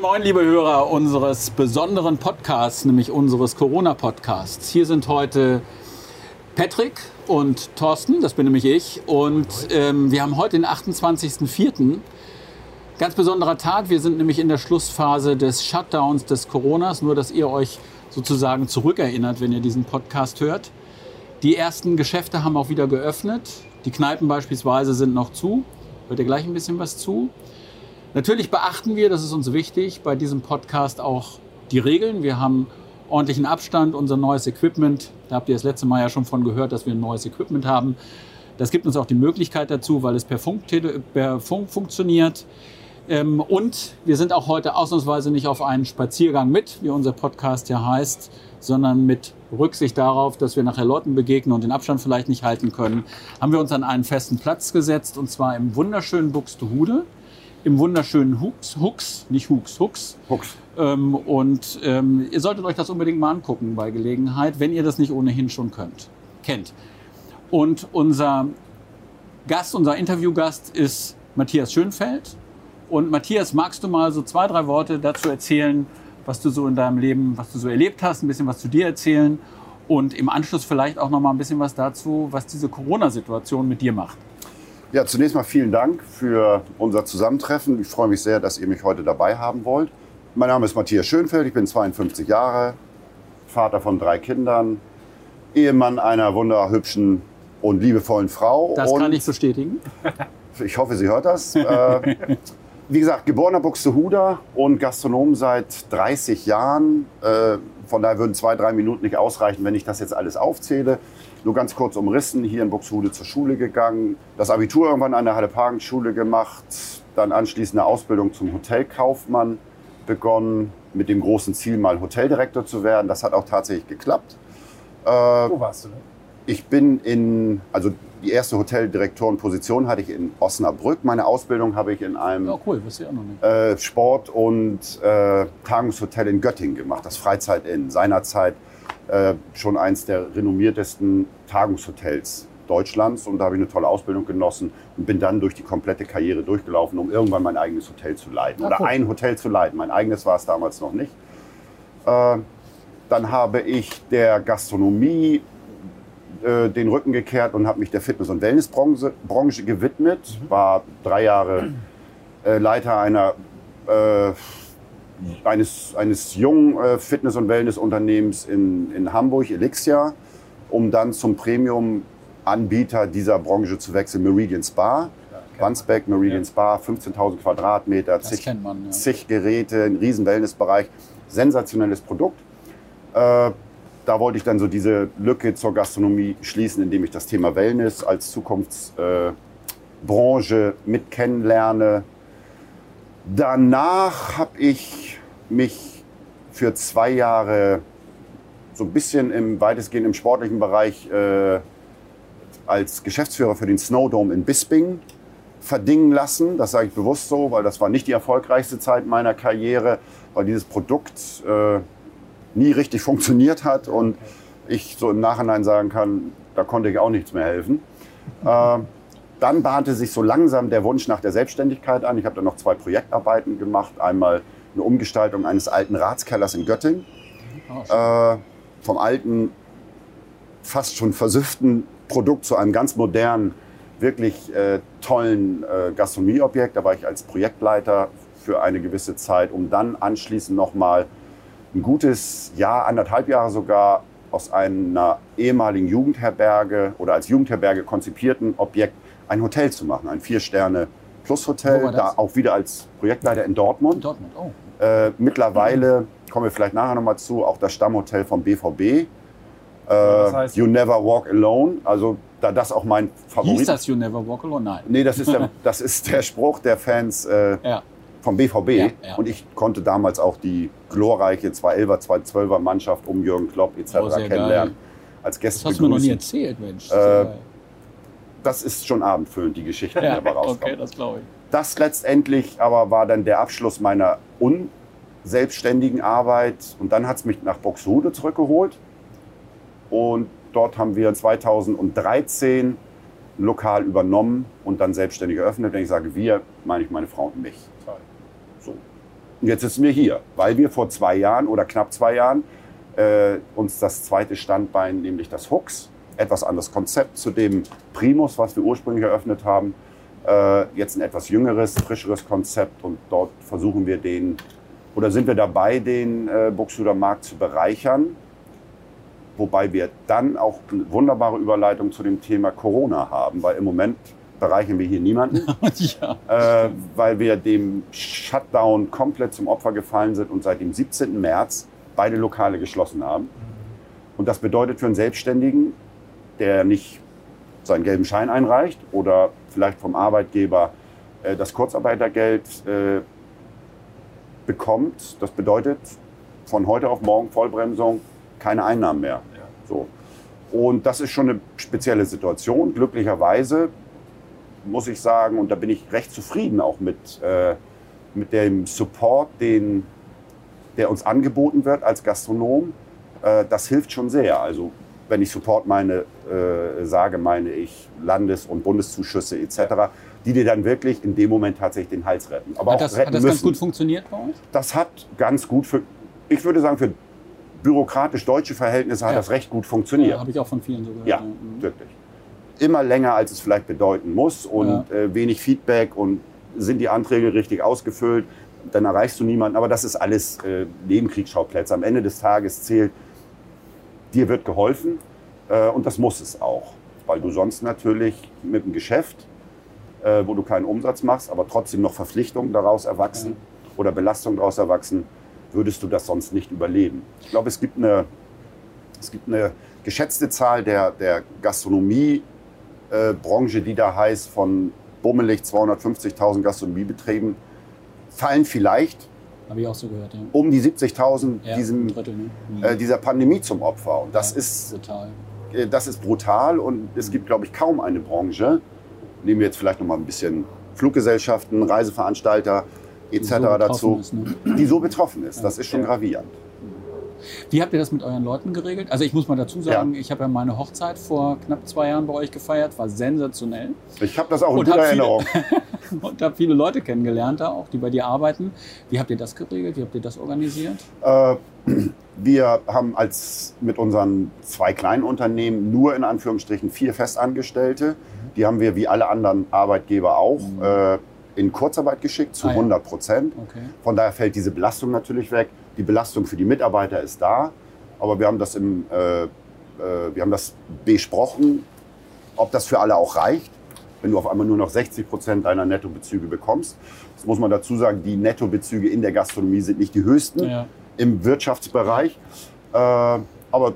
Moin, moin, liebe Hörer unseres besonderen Podcasts, nämlich unseres Corona-Podcasts. Hier sind heute Patrick und Thorsten, das bin nämlich ich. Und ähm, wir haben heute den 28.04. Ganz besonderer Tag. Wir sind nämlich in der Schlussphase des Shutdowns des Coronas. Nur, dass ihr euch sozusagen zurückerinnert, wenn ihr diesen Podcast hört. Die ersten Geschäfte haben auch wieder geöffnet. Die Kneipen beispielsweise sind noch zu. Hört ihr gleich ein bisschen was zu? Natürlich beachten wir, das ist uns wichtig, bei diesem Podcast auch die Regeln. Wir haben ordentlichen Abstand, unser neues Equipment. Da habt ihr das letzte Mal ja schon von gehört, dass wir ein neues Equipment haben. Das gibt uns auch die Möglichkeit dazu, weil es per Funk, per Funk funktioniert. Ähm, und wir sind auch heute ausnahmsweise nicht auf einen Spaziergang mit, wie unser Podcast ja heißt, sondern mit Rücksicht darauf, dass wir nachher Leuten begegnen und den Abstand vielleicht nicht halten können, haben wir uns an einen festen Platz gesetzt und zwar im wunderschönen Buxtehude, im wunderschönen Hux, Hux, nicht Hux, Hux. Hux. Ähm, und ähm, ihr solltet euch das unbedingt mal angucken bei Gelegenheit, wenn ihr das nicht ohnehin schon könnt, kennt. Und unser Gast, unser Interviewgast ist Matthias Schönfeld. Und Matthias, magst du mal so zwei, drei Worte dazu erzählen, was du so in deinem Leben, was du so erlebt hast, ein bisschen was zu dir erzählen und im Anschluss vielleicht auch noch mal ein bisschen was dazu, was diese Corona-Situation mit dir macht. Ja, zunächst mal vielen Dank für unser Zusammentreffen. Ich freue mich sehr, dass ihr mich heute dabei haben wollt. Mein Name ist Matthias Schönfeld, ich bin 52 Jahre, Vater von drei Kindern, Ehemann einer wunderhübschen und liebevollen Frau. Das und kann ich bestätigen. Ich hoffe, sie hört das. Äh, wie gesagt, geborener Buxtehuder und Gastronom seit 30 Jahren. Äh, von daher würden zwei, drei Minuten nicht ausreichen, wenn ich das jetzt alles aufzähle. Nur ganz kurz umrissen, hier in Buxtehude zur Schule gegangen, das Abitur irgendwann an der Halle-Pagen-Schule gemacht, dann anschließend eine Ausbildung zum Hotelkaufmann begonnen, mit dem großen Ziel, mal Hoteldirektor zu werden. Das hat auch tatsächlich geklappt. Äh, Wo warst du denn? Ich bin in, also die erste Hoteldirektorenposition hatte ich in Osnabrück. Meine Ausbildung habe ich in einem Ja, cool, ich auch noch nicht. äh, Sport- und äh, Tagungshotel in Göttingen gemacht, das Freizeit in seinerzeit äh, schon eins der renommiertesten Tagungshotels Deutschlands. Und da habe ich eine tolle Ausbildung genossen und bin dann durch die komplette Karriere durchgelaufen, um irgendwann mein eigenes Hotel zu leiten. Ah, Oder ein Hotel zu leiten. Mein eigenes war es damals noch nicht. Äh, dann habe ich der Gastronomie äh, den Rücken gekehrt und habe mich der Fitness- und Wellnessbranche Branche gewidmet. War drei Jahre äh, Leiter einer, äh, eines, eines jungen äh, Fitness- und Wellnessunternehmens in, in Hamburg, Elixia, um dann zum Premium-Anbieter dieser Branche zu wechseln, Meridian Spa. Wandsbeck, Meridian Spa, 15.000 Quadratmeter, Das zig, man. Ja. zig Geräte, ein riesen Wellnessbereich, sensationelles Produkt. Äh, da wollte ich dann so diese Lücke zur Gastronomie schließen, indem ich das Thema Wellness als Zukunftsbranche äh, mit kennenlerne. Danach habe ich mich für zwei Jahre so ein bisschen im weitestgehend im sportlichen Bereich äh, als Geschäftsführer für den Snowdome in Bisping verdingen lassen. Das sage ich bewusst so, weil das war nicht die erfolgreichste Zeit meiner Karriere, weil dieses Produkt äh, nie richtig funktioniert hat und ich so im Nachhinein sagen kann, da konnte ich auch nichts mehr helfen. Äh, dann bahnte sich so langsam der Wunsch nach der Selbstständigkeit an. Ich habe dann noch zwei Projektarbeiten gemacht. Einmal eine Umgestaltung eines alten Ratskellers in Göttingen. Oh, schön. Äh, vom alten, fast schon versüfften Produkt zu einem ganz modernen, wirklich äh, tollen äh, Gastronomieobjekt. Da war ich als Projektleiter für eine gewisse Zeit, um dann anschließend nochmal ein gutes Jahr, anderthalb Jahre sogar, aus einer ehemaligen Jugendherberge oder als Jugendherberge konzipierten Objekt ein Hotel zu machen. Ein Vier-Sterne-Plus-Hotel, da auch wieder als Projektleiter in Dortmund. Dortmund, oh. Äh, mittlerweile, kommen wir vielleicht nachher nochmal zu, auch das Stammhotel vom BVB. Äh, was heißt you never walk alone. Also da das auch mein Favorit Hieß das You Never Walk Alone? Nein. Nee, das ist, der, das ist der Spruch der Fans äh, Ja. vom BVB. Ja, ja. Und ich konnte damals auch die glorreiche 211er, 212er Mannschaft um Jürgen Klopp etc. Oh, kennenlernen. geil. Als Gäste Das hast du mir noch nie erzählt, Mensch. Äh, Das ist schon abendfüllend, die Geschichte, die ja, dabei rauskommt. okay, das glaube ich. Das letztendlich aber war dann der Abschluss meiner unselbstständigen Arbeit. Und dann hat es mich nach Buxtehude zurückgeholt. Und dort haben wir 2013 ein Lokal übernommen und dann selbstständig eröffnet. Wenn ich sage wir, meine ich meine Frau und mich. So. Und jetzt sitzen wir hier, weil wir vor zwei Jahren oder knapp zwei Jahren äh, uns das zweite Standbein, nämlich das Hooks, etwas anderes Konzept zu dem Primus, was wir ursprünglich eröffnet haben, äh, jetzt ein etwas jüngeres, frischeres Konzept und dort versuchen wir den, oder sind wir dabei, den äh, Buxtehuder Markt zu bereichern, wobei wir dann auch eine wunderbare Überleitung zu dem Thema Corona haben, weil im Moment bereichern wir hier niemanden, ja. äh, weil wir dem Shutdown komplett zum Opfer gefallen sind und seit dem 17. März beide Lokale geschlossen haben. Und das bedeutet für einen Selbstständigen, der nicht seinen gelben Schein einreicht oder vielleicht vom Arbeitgeber äh, das Kurzarbeitergeld äh, bekommt, das bedeutet von heute auf morgen Vollbremsung, keine Einnahmen mehr. Ja. So. Und das ist schon eine spezielle Situation. Glücklicherweise muss ich sagen, und da bin ich recht zufrieden auch mit, äh, mit dem Support, den, der uns angeboten wird als Gastronom. Äh, das hilft schon sehr. Also wenn ich Support meine, äh, sage, meine ich Landes- und Bundeszuschüsse etc., die dir dann wirklich in dem Moment tatsächlich den Hals retten. Aber hat das, hat das ganz gut funktioniert bei uns? Das hat ganz gut für, ich würde sagen, für bürokratisch deutsche Verhältnisse hat das recht gut funktioniert. Ja, habe ich auch von vielen so gehört. Ja, mhm. wirklich immer länger, als es vielleicht bedeuten muss und ja. äh, wenig Feedback und sind die Anträge richtig ausgefüllt, dann erreichst du niemanden. Aber das ist alles äh, Nebenkriegsschauplätze. Am Ende des Tages zählt, dir wird geholfen äh, und das muss es auch, weil du sonst natürlich mit dem Geschäft, äh, wo du keinen Umsatz machst, aber trotzdem noch Verpflichtungen daraus erwachsen oder Belastungen daraus erwachsen, würdest du das sonst nicht überleben. Ich glaube, es gibt eine, es gibt eine geschätzte Zahl der, der Gastronomie äh, die da heißt, von bummelig 250.000 Gastronomiebetrieben, fallen vielleicht ich auch so gehört, ja. um die 70.000 ja, diesem, ne? mhm. äh, dieser Pandemie zum Opfer. Und das, ja, ist, brutal. Äh, das ist brutal und es gibt, glaube ich, kaum eine Branche, nehmen wir jetzt vielleicht noch mal ein bisschen Fluggesellschaften, Reiseveranstalter etc. So dazu, ist, ne? die so betroffen ist. Das ist schon gravierend. Wie habt ihr das mit euren Leuten geregelt? Also ich muss mal dazu sagen, ja. ich habe ja meine Hochzeit vor knapp zwei Jahren bei euch gefeiert, war sensationell. Ich habe das auch in guter Erinnerung. und habe viele Leute kennengelernt da auch, die bei dir arbeiten. Wie habt ihr das geregelt? Wie habt ihr das organisiert? Äh, wir haben als mit unseren zwei kleinen Unternehmen nur in Anführungsstrichen vier Festangestellte. Mhm. Die haben wir wie alle anderen Arbeitgeber auch mhm. äh, in Kurzarbeit geschickt zu ah, 100 Prozent. Okay. Von daher fällt diese Belastung natürlich weg. Die Belastung für die Mitarbeiter ist da, aber wir haben das, im, äh, äh, wir haben das besprochen, ob das für alle auch reicht, wenn du auf einmal nur noch 60 Prozent deiner Nettobezüge bekommst. Das muss man dazu sagen, die Nettobezüge in der Gastronomie sind nicht die höchsten ja. im Wirtschaftsbereich. Äh, aber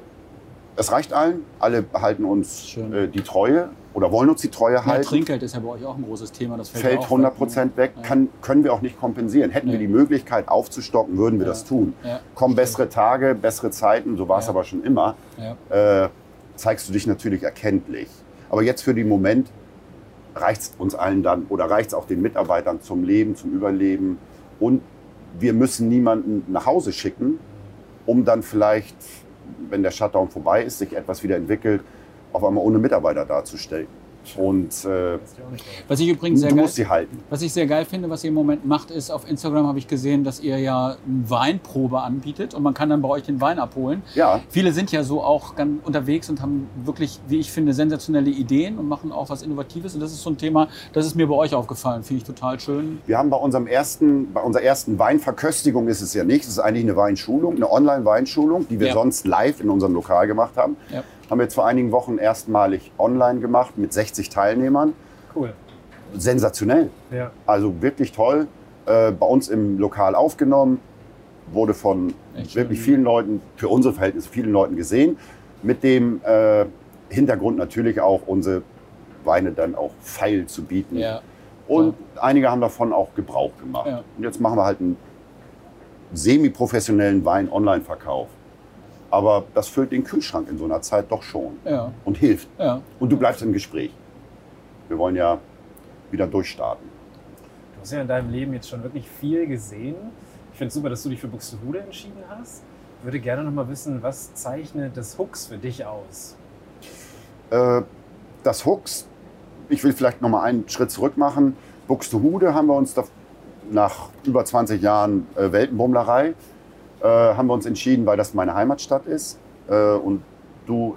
es reicht allen, alle halten uns äh, die Treue oder wollen uns die Treue halten. Ja, Trinkgeld ist ja bei euch auch ein großes Thema. Das fällt, fällt 100 Prozent weg, Kann, können wir auch nicht kompensieren. Hätten nee. wir die Möglichkeit aufzustocken, würden wir ja. das tun. Ja. Kommen bessere Tage, bessere Zeiten, so war es aber schon immer, äh, zeigst du dich natürlich erkenntlich. Aber jetzt für den Moment reicht es uns allen dann oder reicht es auch den Mitarbeitern zum Leben, zum Überleben. Und wir müssen niemanden nach Hause schicken, um dann vielleicht, wenn der Shutdown vorbei ist, sich etwas wieder entwickelt, auf einmal ohne Mitarbeiter dazustellen. Und äh, was ich übrigens sehr du geil, musst sie halten. Was ich sehr geil finde, was ihr im Moment macht, ist auf Instagram habe ich gesehen, dass ihr ja eine Weinprobe anbietet und man kann dann bei euch den Wein abholen. Ja. Viele sind ja so auch ganz unterwegs und haben wirklich, wie ich finde, sensationelle Ideen und machen auch was Innovatives. Und das ist so ein Thema, das ist mir bei euch aufgefallen. Finde ich total schön. Wir haben bei unserem ersten, bei unserer ersten Weinverköstigung ist es ja nicht. Es ist eigentlich eine Weinschulung, eine Online-Weinschulung, die wir ja. sonst live in unserem Lokal gemacht haben. Ja. Haben wir jetzt vor einigen Wochen erstmalig online gemacht mit 60 Teilnehmern. Cool. Sensationell. Ja. Also wirklich toll. Äh, bei uns im Lokal aufgenommen, wurde von Echt wirklich vielen Leuten, für unsere Verhältnisse vielen Leuten gesehen. Mit dem äh, Hintergrund natürlich auch unsere Weine dann auch feil zu bieten. Ja. Und ja. einige haben davon auch Gebrauch gemacht. Ja. Und jetzt machen wir halt einen semi-professionellen Wein-Online-Verkauf. Aber das füllt den Kühlschrank in so einer Zeit doch schon ja. und hilft. Ja. Und du bleibst im Gespräch. Wir wollen ja wieder durchstarten. Du hast ja in deinem Leben jetzt schon wirklich viel gesehen. Ich finde es super, dass du dich für Buxtehude entschieden hast. Ich würde gerne noch mal wissen, was zeichnet das Hooks für dich aus? Äh, das Hooks, ich will vielleicht noch mal einen Schritt zurück machen. Buxtehude haben wir uns da nach über 20 Jahren äh, Weltenbummlerei äh, haben wir uns entschieden, weil das meine Heimatstadt ist äh, und du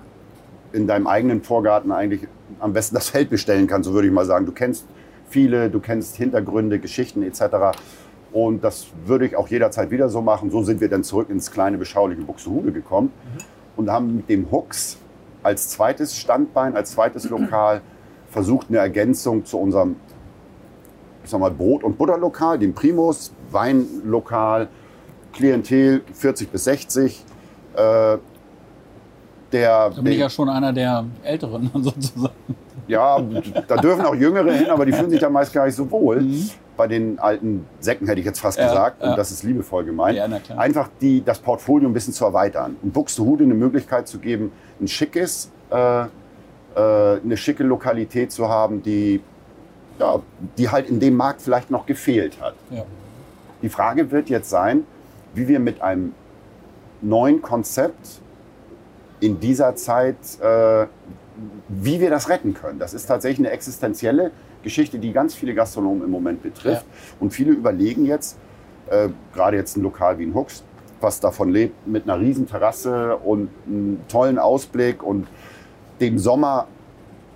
in deinem eigenen Vorgarten eigentlich am besten das Feld bestellen kannst, so würde ich mal sagen. Du kennst viele, du kennst Hintergründe, Geschichten etc. Und das würde ich auch jederzeit wieder so machen. So sind wir dann zurück ins kleine, beschauliche Buxtehude gekommen mhm. und haben mit dem Hooks als zweites Standbein, als zweites Lokal versucht, eine Ergänzung zu unserem ich sag mal, Brot- und Butterlokal, dem Primus, Weinlokal, Klientel 40 bis 60. Äh, der, da bin ich ja schon einer der Älteren sozusagen. Ja, da dürfen auch Jüngere hin, aber die fühlen sich da meist gar nicht so wohl. Mhm. Bei den alten Säcken hätte ich jetzt fast ja, gesagt, ja. und das ist liebevoll gemeint. Ja, Einfach die, das Portfolio ein bisschen zu erweitern und Buxtehude eine Möglichkeit zu geben, ein schickes, äh, äh, eine schicke Lokalität zu haben, die ja, die halt in dem Markt vielleicht noch gefehlt hat. Die Frage wird jetzt sein, wie wir mit einem neuen Konzept in dieser Zeit, äh, wie wir das retten können. Das ist tatsächlich eine existenzielle Geschichte, die ganz viele Gastronomen im Moment betrifft. Ja. Und viele überlegen jetzt, äh, gerade jetzt ein Lokal wie ein Hooks, was davon lebt, mit einer riesen Terrasse und einem tollen Ausblick und dem Sommer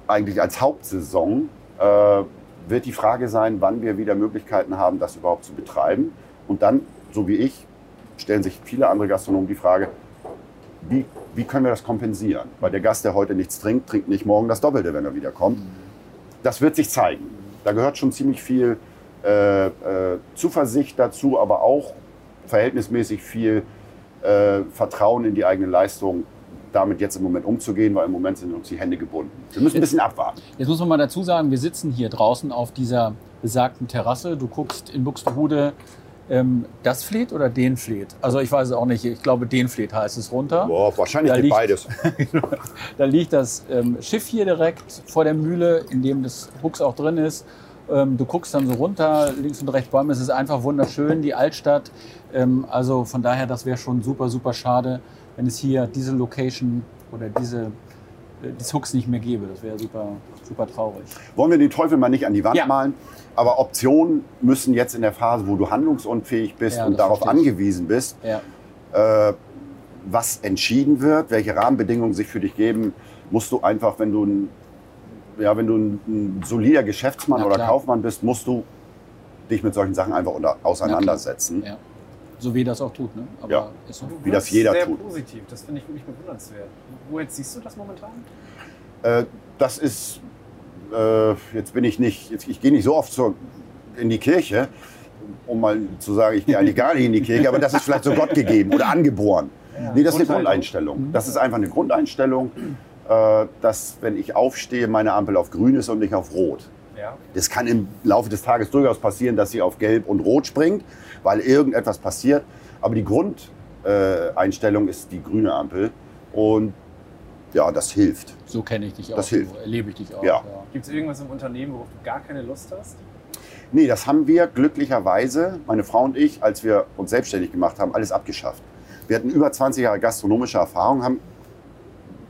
eigentlich als Hauptsaison äh, wird die Frage sein, wann wir wieder Möglichkeiten haben, das überhaupt zu betreiben. Und dann, so wie ich, stellen sich viele andere Gastronomen die Frage, wie, wie können wir das kompensieren? Weil der Gast, der heute nichts trinkt, trinkt nicht morgen das Doppelte, wenn er wiederkommt. Das wird sich zeigen. Da gehört schon ziemlich viel äh, äh, Zuversicht dazu, aber auch verhältnismäßig viel äh, Vertrauen in die eigene Leistung, damit jetzt im Moment umzugehen, weil im Moment sind uns die Hände gebunden. Wir müssen ein bisschen abwarten. Jetzt muss man mal dazu sagen, wir sitzen hier draußen auf dieser besagten Terrasse. Du guckst in Buxtehude ähm, das Fleet oder den Fleet? Also ich weiß es auch nicht. Ich glaube, den Fleet heißt es runter. Boah, wahrscheinlich liegt, beides. da liegt das ähm, Schiff hier direkt vor der Mühle, in dem das Hux auch drin ist. Ähm, du guckst dann so runter, links und rechts Bäume. Es ist einfach wunderschön, die Altstadt. Also von daher, das wäre schon super, super schade, wenn es hier diese Location oder diese die Hooks nicht mehr gäbe. Das wäre super, super traurig. Wollen wir den Teufel mal nicht an die Wand ja. malen? Aber Optionen müssen jetzt in der Phase, wo du handlungsunfähig bist ja, und darauf angewiesen bist, ja. äh, was entschieden wird, welche Rahmenbedingungen sich für dich geben, musst du einfach, wenn du ein, ja, wenn du ein, ein solider Geschäftsmann oder Kaufmann bist, musst du dich mit solchen Sachen einfach unter, auseinandersetzen. So wie das auch tut, ne? Aber ja, so. wie das jeder sehr tut. Sehr positiv, das finde ich wirklich bewundernswert. Wo jetzt siehst du das momentan? Äh, das ist, äh, jetzt bin ich nicht, jetzt, ich gehe nicht so oft zur, in die Kirche, um mal zu sagen, ich gehe eigentlich gar nicht in die Kirche, aber das ist vielleicht so Gott gegeben oder angeboren. Ja, nee, das ist eine Grundeinstellung. Das ist einfach eine Grundeinstellung, äh, dass wenn ich aufstehe, meine Ampel auf grün ist und nicht auf rot. Ja. Das kann im Laufe des Tages durchaus passieren, dass sie auf gelb und rot springt weil irgendetwas passiert. Aber die Grundeinstellung äh, ist die grüne Ampel. Und ja, das hilft. So kenne ich dich auch. Das hilft. So erlebe ich dich auch. Ja. ja. Gibt es irgendwas im Unternehmen, worauf du gar keine Lust hast? Nee, das haben wir glücklicherweise, meine Frau und ich, als wir uns selbstständig gemacht haben, alles abgeschafft. Wir hatten über 20 Jahre gastronomische Erfahrung, haben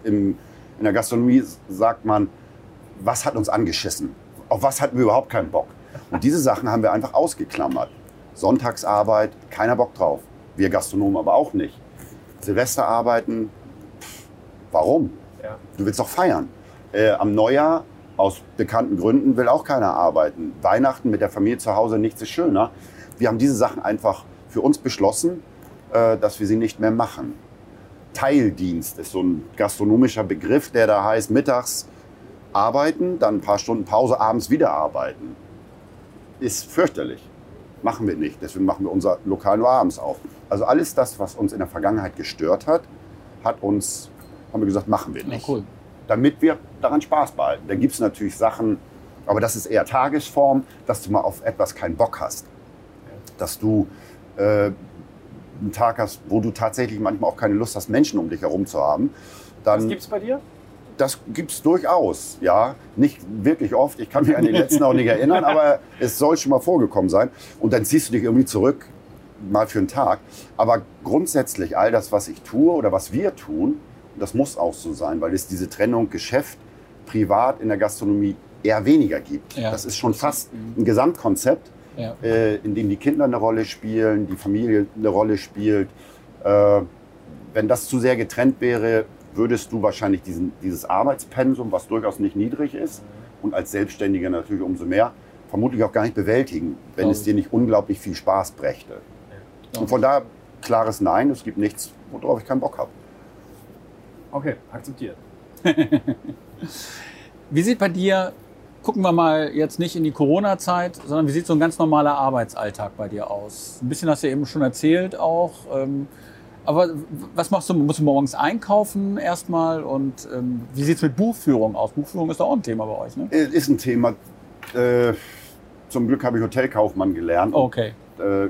im, in der Gastronomie sagt man, was hat uns angeschissen? Auf was hatten wir überhaupt keinen Bock? Und diese Sachen haben wir einfach ausgeklammert. Sonntagsarbeit, keiner Bock drauf. Wir Gastronomen aber auch nicht. Silvesterarbeiten, pff, warum? Ja. Du willst doch feiern. Äh, am Neujahr, aus bekannten Gründen, will auch keiner arbeiten. Weihnachten mit der Familie zu Hause, nichts ist schöner. Wir haben diese Sachen einfach für uns beschlossen, äh, dass wir sie nicht mehr machen. Teildienst ist so ein gastronomischer Begriff, der da heißt, mittags arbeiten, dann ein paar Stunden Pause, abends wieder arbeiten. Ist fürchterlich. Machen wir nicht. Deswegen machen wir unser Lokal nur abends auf. Also alles das, was uns in der Vergangenheit gestört hat, hat uns, haben wir gesagt, machen wir nicht. Ja, cool. Damit wir daran Spaß behalten. Da gibt es natürlich Sachen, aber das ist eher Tagesform, dass du mal auf etwas keinen Bock hast. Dass du äh, einen Tag hast, wo du tatsächlich manchmal auch keine Lust hast, Menschen um dich herum zu haben. Dann, was gibt es bei dir? Das gibt es durchaus, ja. Nicht wirklich oft, ich kann mich an den letzten auch nicht erinnern, aber es soll schon mal vorgekommen sein. Und dann ziehst du dich irgendwie zurück, mal für einen Tag. Aber grundsätzlich all das, was ich tue oder was wir tun, das muss auch so sein, weil es diese Trennung Geschäft, Privat in der Gastronomie eher weniger gibt. Ja. Das ist schon fast ein Gesamtkonzept, Ja. äh, in dem die Kinder eine Rolle spielen, die Familie eine Rolle spielt. Äh, wenn das zu sehr getrennt wäre, würdest du wahrscheinlich diesen, dieses Arbeitspensum, was durchaus nicht niedrig ist, und als Selbstständiger natürlich umso mehr, vermutlich auch gar nicht bewältigen, wenn es dir nicht unglaublich viel Spaß brächte. Und von daher klares Nein, es gibt nichts, worauf ich keinen Bock habe. Okay, akzeptiert. Wie sieht bei dir, gucken wir mal jetzt nicht in die Corona-Zeit, sondern wie sieht so ein ganz normaler Arbeitsalltag bei dir aus? Ein bisschen hast du eben schon erzählt auch. Ähm, aber was machst du? Musst du morgens einkaufen erstmal? Und ähm, wie sieht es mit Buchführung aus? Buchführung ist doch auch ein Thema bei euch, ne? Äh, Ist ein Thema. Äh, zum Glück habe ich Hotelkaufmann gelernt. Okay. Äh,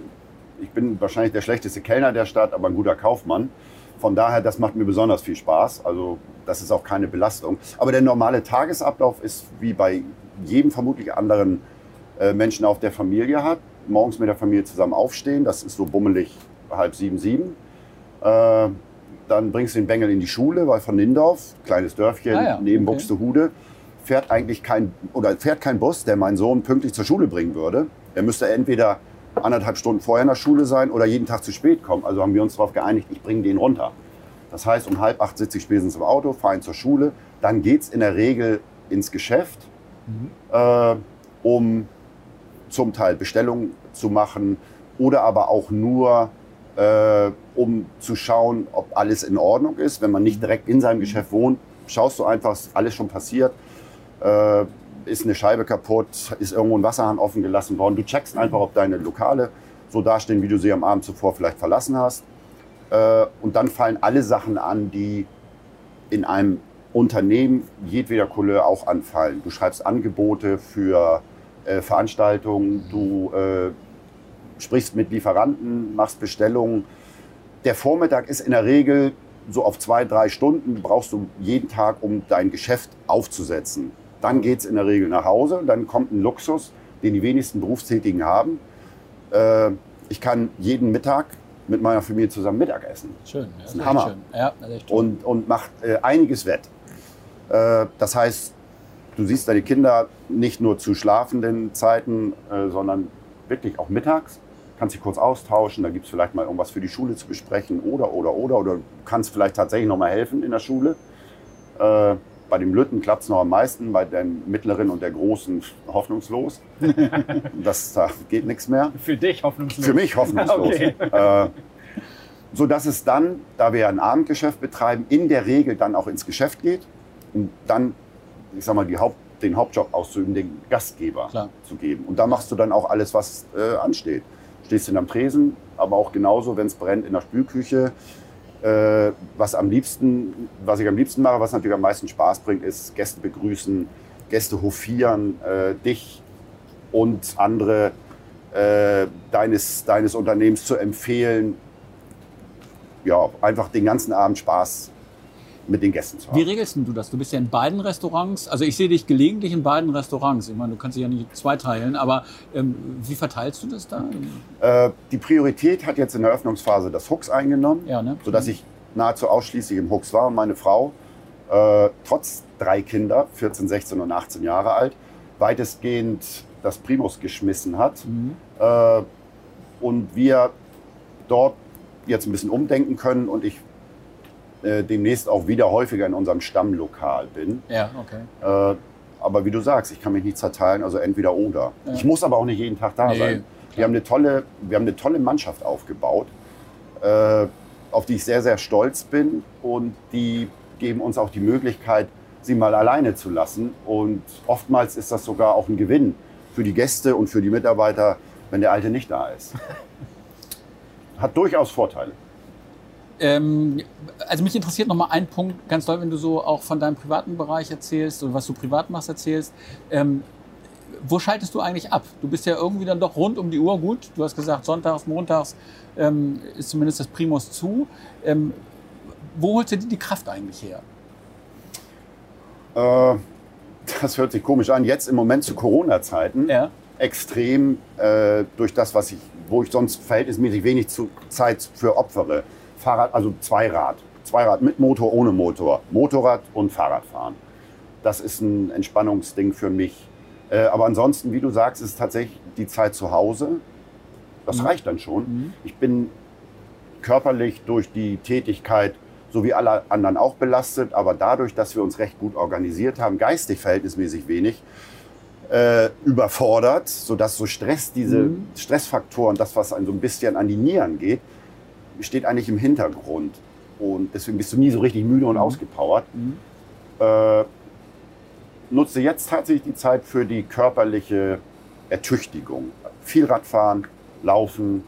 ich bin wahrscheinlich der schlechteste Kellner der Stadt, aber ein guter Kaufmann. Von daher, das macht mir besonders viel Spaß. Also das ist auch keine Belastung. Aber der normale Tagesablauf ist wie bei jedem vermutlich anderen äh, Menschen auf der Familie hat. Morgens mit der Familie zusammen aufstehen, das ist so bummelig halb sieben, sieben. Äh, dann bringst du den Bengel in die Schule, weil von Nindorf, kleines Dörfchen Ah ja, neben okay. Buxtehude, fährt eigentlich kein oder fährt kein Bus, der meinen Sohn pünktlich zur Schule bringen würde. Er müsste entweder anderthalb Stunden vorher in der Schule sein oder jeden Tag zu spät kommen. Also haben wir uns darauf geeinigt, ich bringe den runter. Das heißt, um halb acht sitze ich spätestens im Auto, fahre ihn zur Schule. Dann geht es in der Regel ins Geschäft, äh, um zum Teil Bestellungen zu machen oder aber auch nur, äh, um zu schauen, ob alles in Ordnung ist. Wenn man nicht direkt in seinem Geschäft wohnt, schaust du einfach, ist alles schon passiert. Äh, ist eine Scheibe kaputt, ist irgendwo ein Wasserhahn offen gelassen worden. Du checkst einfach, ob deine Lokale so dastehen, wie du sie am Abend zuvor vielleicht verlassen hast. Äh, und dann fallen alle Sachen an, die in einem Unternehmen jedweder Couleur auch anfallen. Du schreibst Angebote für äh, Veranstaltungen, du äh, sprichst mit Lieferanten, machst Bestellungen. Der Vormittag ist in der Regel so auf zwei, drei Stunden brauchst du jeden Tag, um dein Geschäft aufzusetzen. Dann geht es in der Regel nach Hause, dann kommt ein Luxus, den die wenigsten Berufstätigen haben. Äh, ich kann jeden Mittag mit meiner Familie zusammen Mittag essen Schön. Ja, ist ein Hammer. Schön. Ja, das und, und macht äh, einiges wett. Äh, das heißt, du siehst deine Kinder nicht nur zu schlafenden Zeiten, sondern wirklich auch mittags. Kannst dich kurz austauschen, da gibt es vielleicht mal irgendwas für die Schule zu besprechen oder, oder, oder. Oder du kannst vielleicht tatsächlich noch mal helfen in der Schule. Äh, bei dem Lütten klappt es noch am meisten, bei der mittleren und der großen hoffnungslos. das, da geht nichts mehr. Für dich hoffnungslos. Für mich hoffnungslos. Okay. Äh, so dass es dann, da wir ein Abendgeschäft betreiben, in der Regel dann auch ins Geschäft geht und dann, ich sag mal, Haupt, den Hauptjob auszuüben, den Gastgeber Klar. zu geben. Und da machst du dann auch alles, was äh, ansteht. Stehst du am Tresen, aber auch genauso, wenn es brennt, in der Spülküche. Äh, was, am liebsten, was ich am liebsten mache, was natürlich am meisten Spaß bringt, ist Gäste begrüßen, Gäste hofieren, äh, dich und andere äh, deines, deines Unternehmens zu empfehlen. Ja, einfach den ganzen Abend Spaß mit den Gästen zu haben. Wie regelst du das? Du bist ja in beiden Restaurants. Also ich sehe dich gelegentlich in beiden Restaurants. Ich meine, du kannst dich ja nicht zweiteilen, aber ähm, wie verteilst du das da? Äh, die Priorität hat jetzt in der Öffnungsphase das Hooks eingenommen, Ja, ne? sodass ich nahezu ausschließlich im Hooks war und meine Frau, äh, trotz drei Kinder, 14, 16 und 18 Jahre alt, weitestgehend das Primus geschmissen hat. Mhm. Äh, und wir dort jetzt ein bisschen umdenken können und ich äh, demnächst auch wieder häufiger in unserem Stammlokal bin. Ja, okay. Äh, aber wie du sagst, ich kann mich nicht zerteilen, also entweder oder. Ja. Ich muss aber auch nicht jeden Tag da Nee, sein. klar. Wir haben, eine tolle, wir haben eine tolle Mannschaft aufgebaut, äh, auf die ich sehr, sehr stolz bin. Und die geben uns auch die Möglichkeit, sie mal alleine zu lassen. Und oftmals ist das sogar auch ein Gewinn für die Gäste und für die Mitarbeiter, wenn der Alte nicht da ist. Hat durchaus Vorteile. Ähm, also mich interessiert noch mal ein Punkt ganz doll, wenn du so auch von deinem privaten Bereich erzählst oder was du privat machst erzählst. Ähm, wo schaltest du eigentlich ab? Du bist ja irgendwie dann doch rund um die Uhr gut. Du hast gesagt, sonntags, montags ähm, ist zumindest das Primus zu. Ähm, wo holst du dir die Kraft eigentlich her? Äh, das hört sich komisch an. Jetzt im Moment zu Corona-Zeiten. Ja. extrem äh, durch das, was ich, wo ich sonst verhältnismäßig wenig zu, Zeit für opfere. Fahrrad, also Zweirad. Zweirad mit Motor, ohne Motor. Motorrad und Fahrradfahren. Das ist ein Entspannungsding für mich. Äh, aber ansonsten, wie du sagst, ist tatsächlich die Zeit zu Hause. Das Mhm. reicht dann schon. Mhm. Ich bin körperlich durch die Tätigkeit, so wie alle anderen auch belastet, aber dadurch, dass wir uns recht gut organisiert haben, geistig verhältnismäßig wenig, äh, überfordert, sodass so Stress, diese Mhm. Stressfaktoren, das, was einem so ein bisschen an die Nieren geht, steht eigentlich im Hintergrund. Und deswegen bist du nie so richtig müde und Mhm. ausgepowert. Mhm. Äh, nutze jetzt tatsächlich die Zeit für die körperliche Ertüchtigung. Viel Radfahren, Laufen.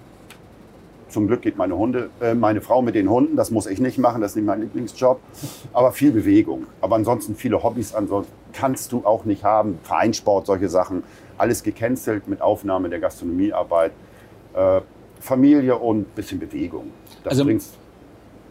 Zum Glück geht meine, Hunde, äh, meine Frau mit den Hunden. Das muss ich nicht machen, das ist nicht mein Lieblingsjob. Aber viel Bewegung. Aber ansonsten viele Hobbys ansonsten kannst du auch nicht haben. Vereinssport, solche Sachen. Alles gecancelt mit Aufnahme der Gastronomiearbeit. Äh, Familie und bisschen Bewegung. Das Also- bringt's.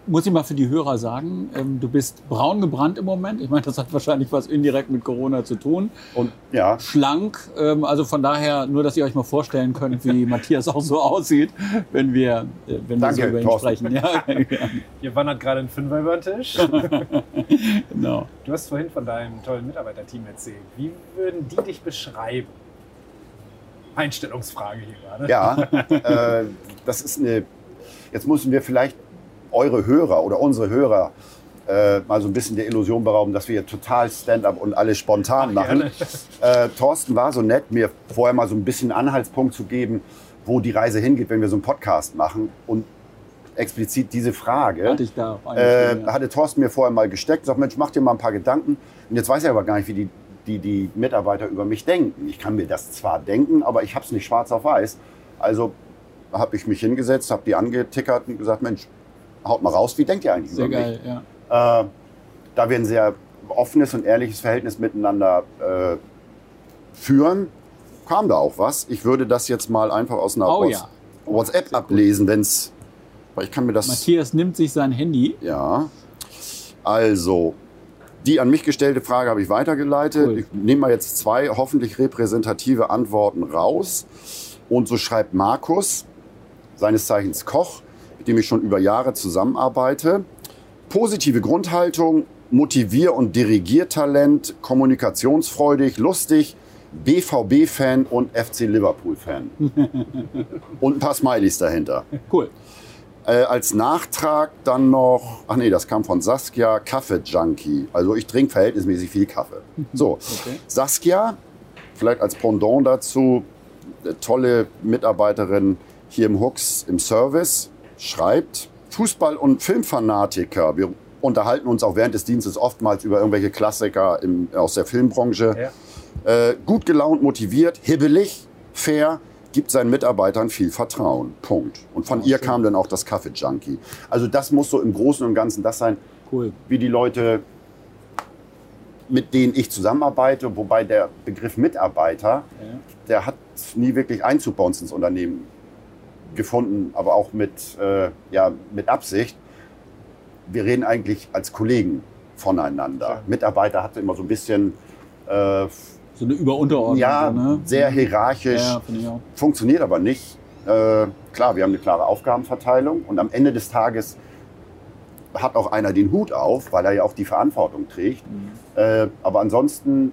Muss ich mal für die Hörer sagen, ähm, du bist braun gebrannt im Moment. Ich meine, das hat wahrscheinlich was indirekt mit Corona zu tun. Und ja, Schlank, ähm, also von daher nur, dass ihr euch mal vorstellen könnt, wie Matthias auch so aussieht, wenn wir, äh, wenn wir so Danke, über ihn Thorsten. sprechen. Ja, ja, Hier wandert gerade ein Fünfer über den Tisch. genau. Du hast vorhin von deinem tollen Mitarbeiterteam erzählt. Wie würden die dich beschreiben? Einstellungsfrage hier gerade. Ja, äh, das ist eine. Jetzt müssen wir vielleicht eure Hörer oder unsere Hörer äh, mal so ein bisschen der Illusion berauben, dass wir hier total Stand-up und alles spontan Ach, machen. Äh, Thorsten war so nett, mir vorher mal so ein bisschen Anhaltspunkt zu geben, wo die Reise hingeht, wenn wir so einen Podcast machen. Und explizit diese Frage Hatte ich da auch äh, ja. hatte Thorsten mir vorher mal gesteckt, sagt, Mensch, mach dir mal ein paar Gedanken. Und jetzt weiß ich aber gar nicht, wie die, die, die Mitarbeiter über mich denken. Ich kann mir das zwar denken, aber ich habe es nicht schwarz auf weiß. Also habe ich mich hingesetzt, habe die angetickert und gesagt, Mensch, haut mal raus, wie denkt ihr eigentlich Sehr über geil, ja. mich? Äh, da wir ein sehr offenes und ehrliches Verhältnis miteinander äh, führen, kam da auch was. Ich würde das jetzt mal einfach aus einer Oh Whats- ja. WhatsApp Sehr ablesen, wenn es... Weil ich kann mir das... Matthias nimmt sich sein Handy. Ja. Also, die an mich gestellte Frage habe ich weitergeleitet. Cool. Ich nehme mal jetzt zwei hoffentlich repräsentative Antworten raus. Und so schreibt Markus, seines Zeichens Koch, mit dem ich schon über Jahre zusammenarbeite. Positive Grundhaltung, Motivier- und Dirigiertalent, kommunikationsfreudig, lustig, BVB-Fan und FC Liverpool-Fan. und ein paar Smileys dahinter. Cool. Äh, als Nachtrag dann noch, ach nee, das kam von Saskia, Kaffee-Junkie. Also ich trinke verhältnismäßig viel Kaffee. So, Okay. Saskia, vielleicht als Pendant dazu, eine tolle Mitarbeiterin hier im Hooks im Service, schreibt, Fußball- und Filmfanatiker. Wir unterhalten uns auch während des Dienstes oftmals über irgendwelche Klassiker im, aus der Filmbranche. Ja. Äh, gut gelaunt, motiviert, hibbelig, fair, gibt seinen Mitarbeitern viel Vertrauen. Punkt. Und von Ja, ihr schön. kam dann auch das Kaffee-Junkie. Also das muss so im Großen und Ganzen das sein, Cool. wie die Leute, mit denen ich zusammenarbeite, wobei der Begriff Mitarbeiter, Ja. der hat nie wirklich Einzug bei uns ins Unternehmen gefunden, aber auch mit, äh, ja, mit Absicht. Wir reden eigentlich als Kollegen voneinander. Klar. Mitarbeiter hatte immer so ein bisschen, äh, So eine Überunterordnung. ja, ne? sehr hierarchisch, Ja, auch. funktioniert aber nicht. Äh, klar, wir haben eine klare Aufgabenverteilung und am Ende des Tages hat auch einer den Hut auf, weil er ja auch die Verantwortung trägt. Mhm. Äh, aber ansonsten,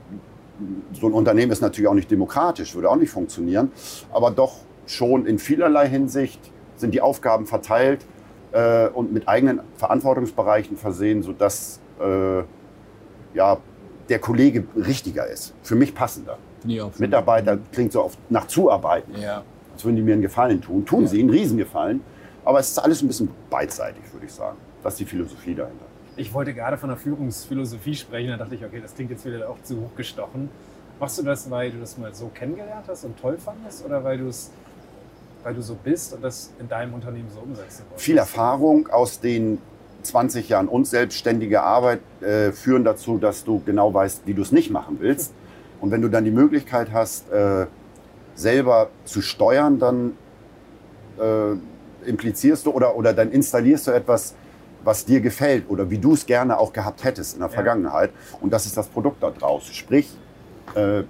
so ein Unternehmen ist natürlich auch nicht demokratisch, würde auch nicht funktionieren. Aber doch schon in vielerlei Hinsicht sind die Aufgaben verteilt äh, und mit eigenen Verantwortungsbereichen versehen, sodass äh, ja, der Kollege richtiger ist. Für mich passender. Mitarbeiter klingt so oft nach Zuarbeiten, Ja. als würden die mir einen Gefallen tun. Tun Ja. sie, einen Riesengefallen. Aber es ist alles ein bisschen beidseitig, würde ich sagen. Das ist die Philosophie dahinter. Ich wollte gerade von der Führungsphilosophie sprechen, da dachte ich, okay, das klingt jetzt wieder auch zu hochgestochen. Machst du das, weil du das mal so kennengelernt hast und toll fandest oder weil du es weil du so bist und das in deinem Unternehmen so umsetzen wolltest? Viel Erfahrung aus den 20 Jahren und selbstständige Arbeit äh, führen dazu, dass du genau weißt, wie du es nicht machen willst. Und wenn du dann die Möglichkeit hast, äh, selber zu steuern, dann äh, implizierst du oder, oder dann installierst du etwas, was dir gefällt oder wie du es gerne auch gehabt hättest in der Ja. Vergangenheit. Und das ist das Produkt da draus. Sprich, äh,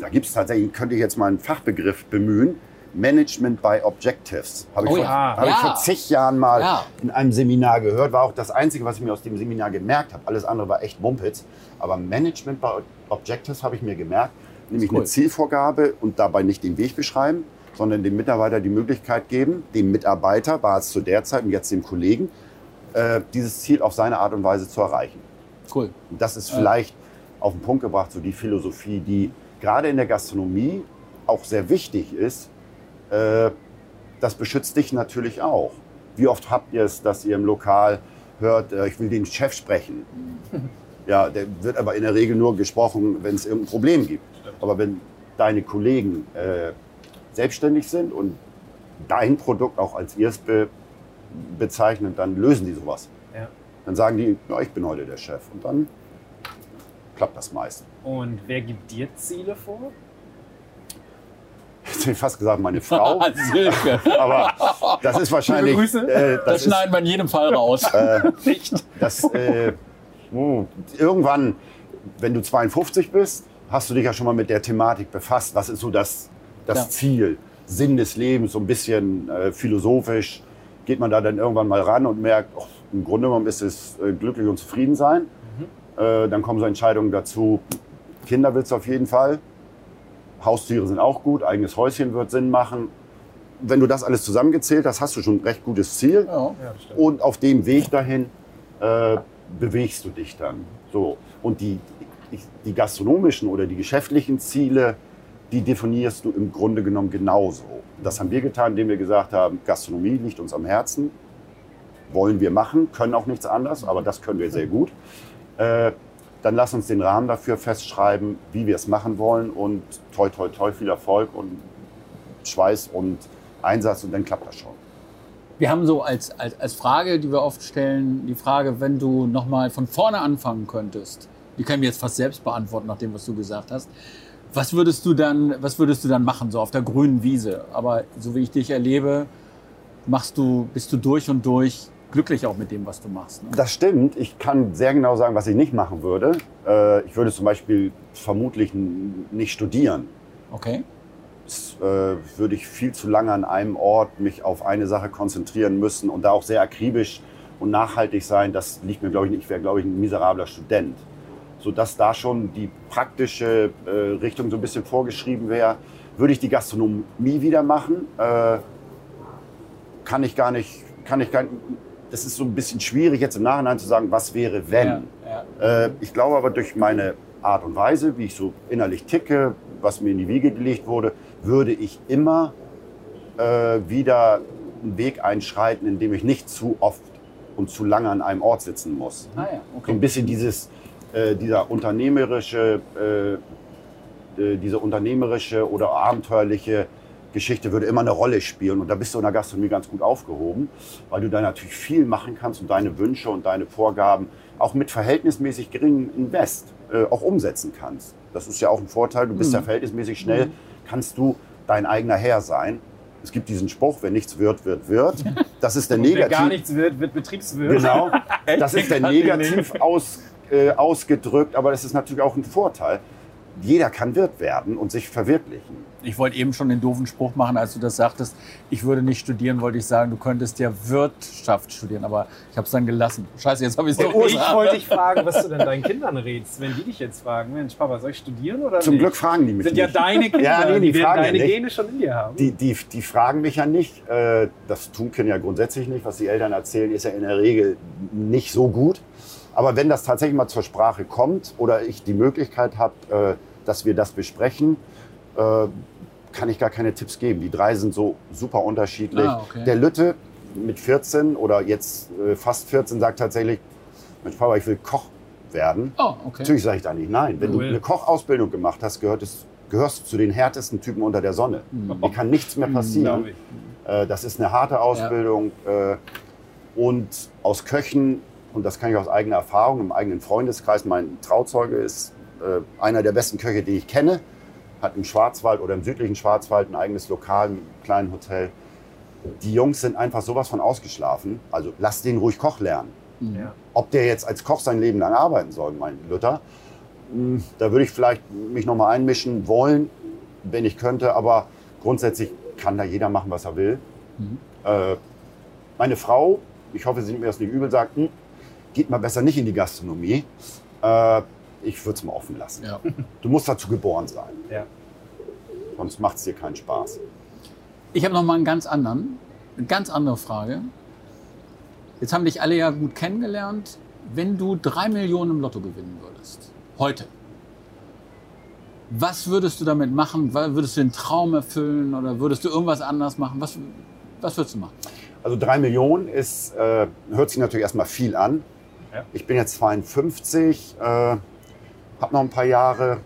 da gibt es tatsächlich, könnte ich jetzt mal einen Fachbegriff bemühen, Management by Objectives. Habe ich, Oh vor- ja. ich Ja. vor zig Jahren mal Ja. in einem Seminar gehört. War auch das Einzige, was ich mir aus dem Seminar gemerkt habe. Alles andere war echt Mumpitz. Aber Management by Objectives habe ich mir gemerkt. Nämlich Cool. eine Zielvorgabe und dabei nicht den Weg beschreiben, sondern dem Mitarbeiter die Möglichkeit geben, dem Mitarbeiter, war es zu der Zeit und jetzt dem Kollegen, äh, dieses Ziel auf seine Art und Weise zu erreichen. Cool. Und das ist vielleicht auf den Punkt gebracht, so die Philosophie, die gerade in der Gastronomie auch sehr wichtig ist. Äh, das beschützt dich natürlich auch. Wie oft habt ihr es, dass ihr im Lokal hört, äh, ich will den Chef sprechen? Ja, der wird aber in der Regel nur gesprochen, wenn es irgendein Problem gibt. Aber wenn deine Kollegen äh, selbstständig sind und dein Produkt auch als ihrs be bezeichnen, dann lösen die sowas. Ja. Dann sagen die, ja, ich bin heute der Chef. Und dann klappt das meist. Und wer gibt dir Ziele vor? Jetzt hätte ich fast gesagt, meine Frau. Silke. Aber das ist wahrscheinlich. Grüße. Äh, Das, das, ist, schneiden wir in jedem Fall raus. Echt? das äh, oh, irgendwann, wenn du 52 bist, hast du dich ja schon mal mit der Thematik befasst. Was ist so das, das Ja. Ziel, Sinn des Lebens, so ein bisschen äh, philosophisch? Geht man da dann irgendwann mal ran und merkt, oh, im Grunde genommen ist es äh, glücklich und zufrieden sein. Äh, dann kommen so Entscheidungen dazu, Kinder willst du auf jeden Fall. Haustiere sind auch gut, eigenes Häuschen wird Sinn machen. Wenn du das alles zusammengezählt hast, hast du schon ein recht gutes Ziel. Ja. Und auf dem Weg dahin äh, bewegst du dich dann. So. Und die, die gastronomischen oder die geschäftlichen Ziele, die definierst du im Grunde genommen genauso. Das haben wir getan, indem wir gesagt haben, Gastronomie liegt uns am Herzen, wollen wir machen, können auch nichts anderes, aber das können wir sehr gut. Äh, dann lass uns den Rahmen dafür festschreiben, wie wir es machen wollen und toi, toi, toi, viel Erfolg und Schweiß und Einsatz und dann klappt das schon. Wir haben so als, als, als Frage, die wir oft stellen, die Frage, wenn du nochmal von vorne anfangen könntest, die kann ich mir jetzt fast selbst beantworten, nach dem, was du gesagt hast. Was würdest du dann, was würdest du dann machen, so auf der grünen Wiese? Aber so wie ich dich erlebe, machst du, bist du durch und durch glücklich auch mit dem, was du machst. Ne? Das stimmt. Ich kann sehr genau sagen, was ich nicht machen würde. Äh, ich würde zum Beispiel vermutlich nicht studieren. Okay. Das äh, würde ich viel zu lange an einem Ort mich auf eine Sache konzentrieren müssen und da auch sehr akribisch und nachhaltig sein. Das liegt mir, glaube ich, nicht. Ich wäre, glaube ich, ein miserabler Student. Sodass da schon die praktische äh, Richtung so ein bisschen vorgeschrieben wäre. Würde ich die Gastronomie wieder machen? Äh, kann ich gar nicht, kann ich gar nicht. Das ist so ein bisschen schwierig jetzt im Nachhinein zu sagen, was wäre, wenn. Ja, ja. Äh, ich glaube aber durch meine Art und Weise, wie ich so innerlich ticke, was mir in die Wiege gelegt wurde, würde ich immer äh, wieder einen Weg einschreiten, in dem ich nicht zu oft und zu lange an einem Ort sitzen muss. Ah ja, So ein okay. bisschen dieses, äh, dieser unternehmerische, äh, diese unternehmerische oder abenteuerliche Geschichte würde immer eine Rolle spielen. Und da bist du in der Gastronomie ganz gut aufgehoben, weil du da natürlich viel machen kannst und deine Wünsche und deine Vorgaben auch mit verhältnismäßig geringem Invest äh, auch umsetzen kannst. Das ist ja auch ein Vorteil. Du bist ja verhältnismäßig schnell, kannst du dein eigener Herr sein. Es gibt diesen Spruch, wenn nichts wird, wird, wird. Das ist der negativ. gar nichts wird, wird Betriebswirt. Genau. Das ist der negativ aus, äh, ausgedrückt, aber das ist natürlich auch ein Vorteil. Jeder kann Wirt werden und sich verwirklichen. Ich wollte eben schon den doofen Spruch machen, als du das sagtest. Ich würde nicht studieren, wollte ich sagen, du könntest ja Wirtschaft studieren, aber ich habe es dann gelassen. Scheiße, jetzt habe ich es doch Ich wollte dich fragen, was du denn deinen Kindern rätst, wenn die dich jetzt fragen, Mensch, Papa, soll ich studieren oder Zum nicht? Glück fragen die mich sind ja nicht. deine Kinder, Ja, nee, die die werden ja deine nicht. Gene schon in dir haben. Die, die, die fragen mich ja nicht. Äh, Das tun Kinder ja grundsätzlich nicht. Was die Eltern erzählen, ist ja in der Regel nicht so gut. Aber wenn das tatsächlich mal zur Sprache kommt oder ich die Möglichkeit habe, äh, dass wir das besprechen, äh, kann ich gar keine Tipps geben. Die drei sind so super unterschiedlich. Ah, okay. Der Lütte mit 14 oder jetzt äh, fast 14 sagt tatsächlich, Mensch Papa, ich will Koch werden. Oh, okay. Natürlich sage ich da nicht nein. Wenn Cool. du eine Kochausbildung gemacht hast, gehört es, gehörst du zu den härtesten Typen unter der Sonne. Dir kann nichts mehr passieren. Glaub ich. Äh, das ist eine harte Ausbildung. Äh, und aus Köchen, und das kann ich aus eigener Erfahrung, im eigenen Freundeskreis, mein Trauzeuge ist äh, einer der besten Köche, die ich kenne, hat im Schwarzwald oder im südlichen Schwarzwald ein eigenes Lokal, ein kleines Hotel. Die Jungs sind einfach sowas von ausgeschlafen. Also lass den ruhig Koch lernen. Ja. Ob der jetzt als Koch sein Leben lang arbeiten soll, mein Luther, mh, da würde ich vielleicht mich noch mal einmischen wollen, wenn ich könnte. Aber grundsätzlich kann da jeder machen, was er will. Äh, meine Frau, ich hoffe, sie nimmt mir das nicht übel, sagt, "Hm, geht mal besser nicht in die Gastronomie. Äh, ich würde es mal offen lassen. Ja. Du musst dazu geboren sein, Ja. sonst macht es dir keinen Spaß. Ich habe noch mal einen ganz anderen, eine ganz andere Frage. Jetzt haben dich alle ja gut kennengelernt. Wenn du drei Millionen im Lotto gewinnen würdest, heute, was würdest du damit machen? Würdest du den Traum erfüllen oder würdest du irgendwas anders machen? Was, was würdest du machen? Also drei Millionen ist, äh, hört sich natürlich erstmal viel an. Ja. Ich bin jetzt 52, äh, habe noch ein paar Jahre.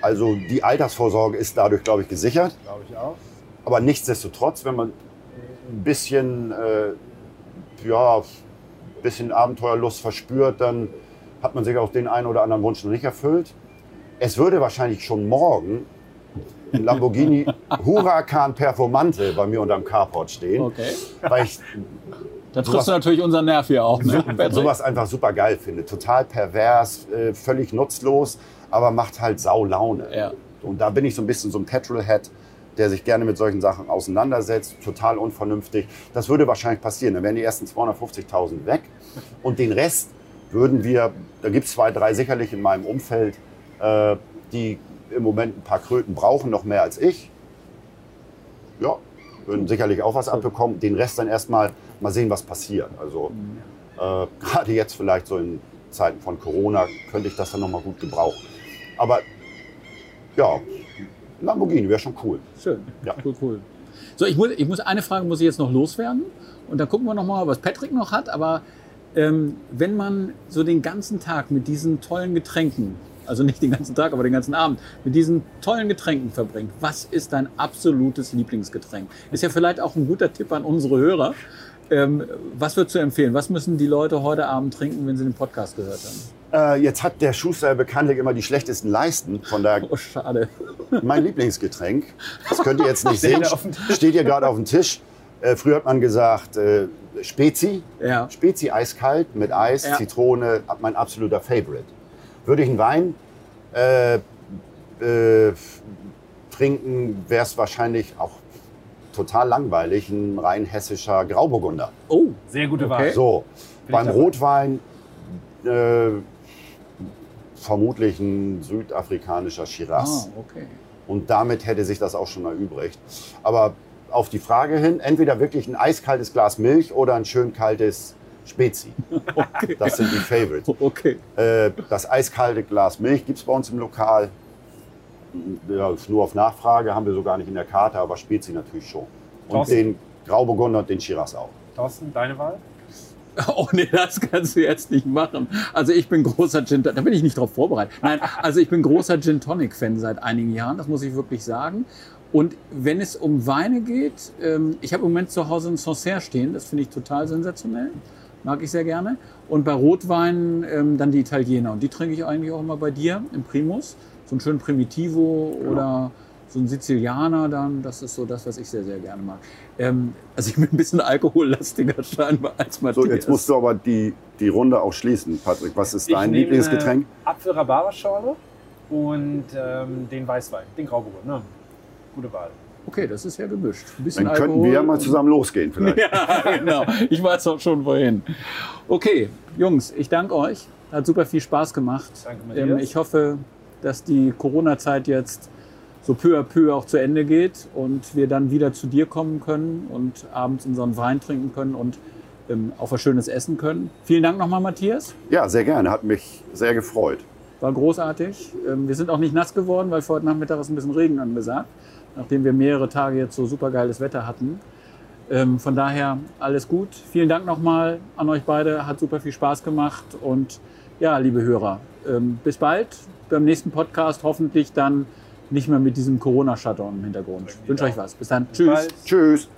Also die Altersvorsorge ist dadurch, glaube ich, gesichert. Glaube ich auch. Aber nichtsdestotrotz, wenn man ein bisschen, äh, ja, bisschen Abenteuerlust verspürt, dann hat man sich auch den einen oder anderen Wunsch noch nicht erfüllt. Es würde wahrscheinlich schon morgen ein Lamborghini Huracan Performante bei mir unterm Carport stehen, Okay. weil ich Da Sowas- triffst du natürlich unseren Nerv hier auch. Ne? Patrick? sowas einfach super geil finde. Total pervers, äh, völlig nutzlos, aber macht halt sau Laune. Ja. Und da bin ich so ein bisschen so ein Petrolhead, der sich gerne mit solchen Sachen auseinandersetzt. Total unvernünftig. Das würde wahrscheinlich passieren. Dann wären die ersten 250.000 weg. Und den Rest würden wir, da gibt es zwei, drei sicherlich in meinem Umfeld, äh, die im Moment ein paar Kröten brauchen, noch mehr als ich. Ja, würden sicherlich auch was abbekommen. Den Rest dann erstmal mal sehen, was passiert. Also äh, gerade jetzt vielleicht so in Zeiten von Corona könnte ich das dann nochmal gut gebrauchen. Aber ja, Lamborghini wäre schon cool. Schön. Ja. Cool, cool. So, ich muss, ich muss eine Frage muss ich jetzt noch loswerden. Und dann gucken wir noch mal, was Patrick noch hat. Aber ähm, wenn man so den ganzen Tag mit diesen tollen Getränken, also nicht den ganzen Tag, aber den ganzen Abend, mit diesen tollen Getränken verbringt, was ist dein absolutes Lieblingsgetränk? Ist ja vielleicht auch ein guter Tipp an unsere Hörer. Ähm, was würdest du empfehlen? Was müssen die Leute heute Abend trinken, wenn sie den Podcast gehört haben? Äh, jetzt hat der Schuster bekanntlich immer die schlechtesten Leisten. Von daher Oh, schade. mein Lieblingsgetränk. Das könnt ihr jetzt nicht sehen. Steht hier gerade auf dem Tisch. Äh, früher hat man gesagt äh, Spezi. Ja. Spezi eiskalt mit Eis, Ja. Zitrone, mein absoluter Favorite. Würde ich einen Wein äh, äh, trinken, wäre es wahrscheinlich auch total langweilig, ein rein hessischer Grauburgunder. Oh, Sehr gute Okay. Wahl. So, ich beim. Rotwein äh, vermutlich ein südafrikanischer Shiraz. ah, okay. Und damit hätte sich das auch schon erübrigt. Aber auf die Frage hin, entweder wirklich ein eiskaltes Glas Milch oder ein schön kaltes Spezi. Das sind die Favorites. Okay. Äh, das eiskalte Glas Milch gibt es bei uns im Lokal. Ja, nur auf Nachfrage haben wir so gar nicht in der Karte, aber Spezi natürlich schon. Und Thorsten? den Grauburgunder und den Shiraz auch. Thorsten, deine Wahl? Oh nee, das kannst du jetzt nicht machen. Also ich bin großer Gin da bin ich nicht drauf vorbereitet. Nein, also ich bin großer Gin Tonic Fan seit einigen Jahren, das muss ich wirklich sagen. Und wenn es um Weine geht, ähm, ich habe im Moment zu Hause ein Sancerre stehen, das finde ich total sensationell, mag ich sehr gerne. Und bei Rotweinen ähm, dann die Italiener und die trinke ich eigentlich auch immer bei dir im Primus, so einen schönen Primitivo oder so ein Sizilianer dann, das ist so das, was ich sehr, sehr gerne mag. Ähm, also ich bin ein bisschen alkohollastiger scheinbar als Matthias. So, jetzt musst du aber die, die Runde auch schließen, Patrick. Was ist dein nehme Lieblingsgetränk? Apfel-Rhabarberschorle und ähm, den Weißwein, den Grauburgunder. Ne? Gute Wahl. Okay, das ist ja gemischt. Ein bisschen Dann könnten Alkohol wir ja mal zusammen losgehen vielleicht. Ja, genau. Ich weiß auch schon wohin. Okay, Jungs, ich danke euch. Hat super viel Spaß gemacht. Danke, Matthias. Ähm, ich hoffe, dass die Corona-Zeit jetzt so peu à peu auch zu Ende geht und wir dann wieder zu dir kommen können und abends unseren Wein trinken können und ähm, auch was Schönes essen können. Vielen Dank nochmal, Matthias. Ja, sehr gerne. Hat mich sehr gefreut. War großartig. Ähm, Wir sind auch nicht nass geworden, weil für heute Nachmittag ist ein bisschen Regen angesagt, nachdem wir mehrere Tage jetzt so supergeiles Wetter hatten. Ähm, Von daher alles gut. Vielen Dank nochmal an euch beide. Hat super viel Spaß gemacht. Und ja, liebe Hörer, ähm, bis bald beim nächsten Podcast. Hoffentlich dann nicht mehr mit diesem Corona-Shutdown im Hintergrund. Ich wünsche euch was. Bis dann. Tschüss. Bald. Tschüss.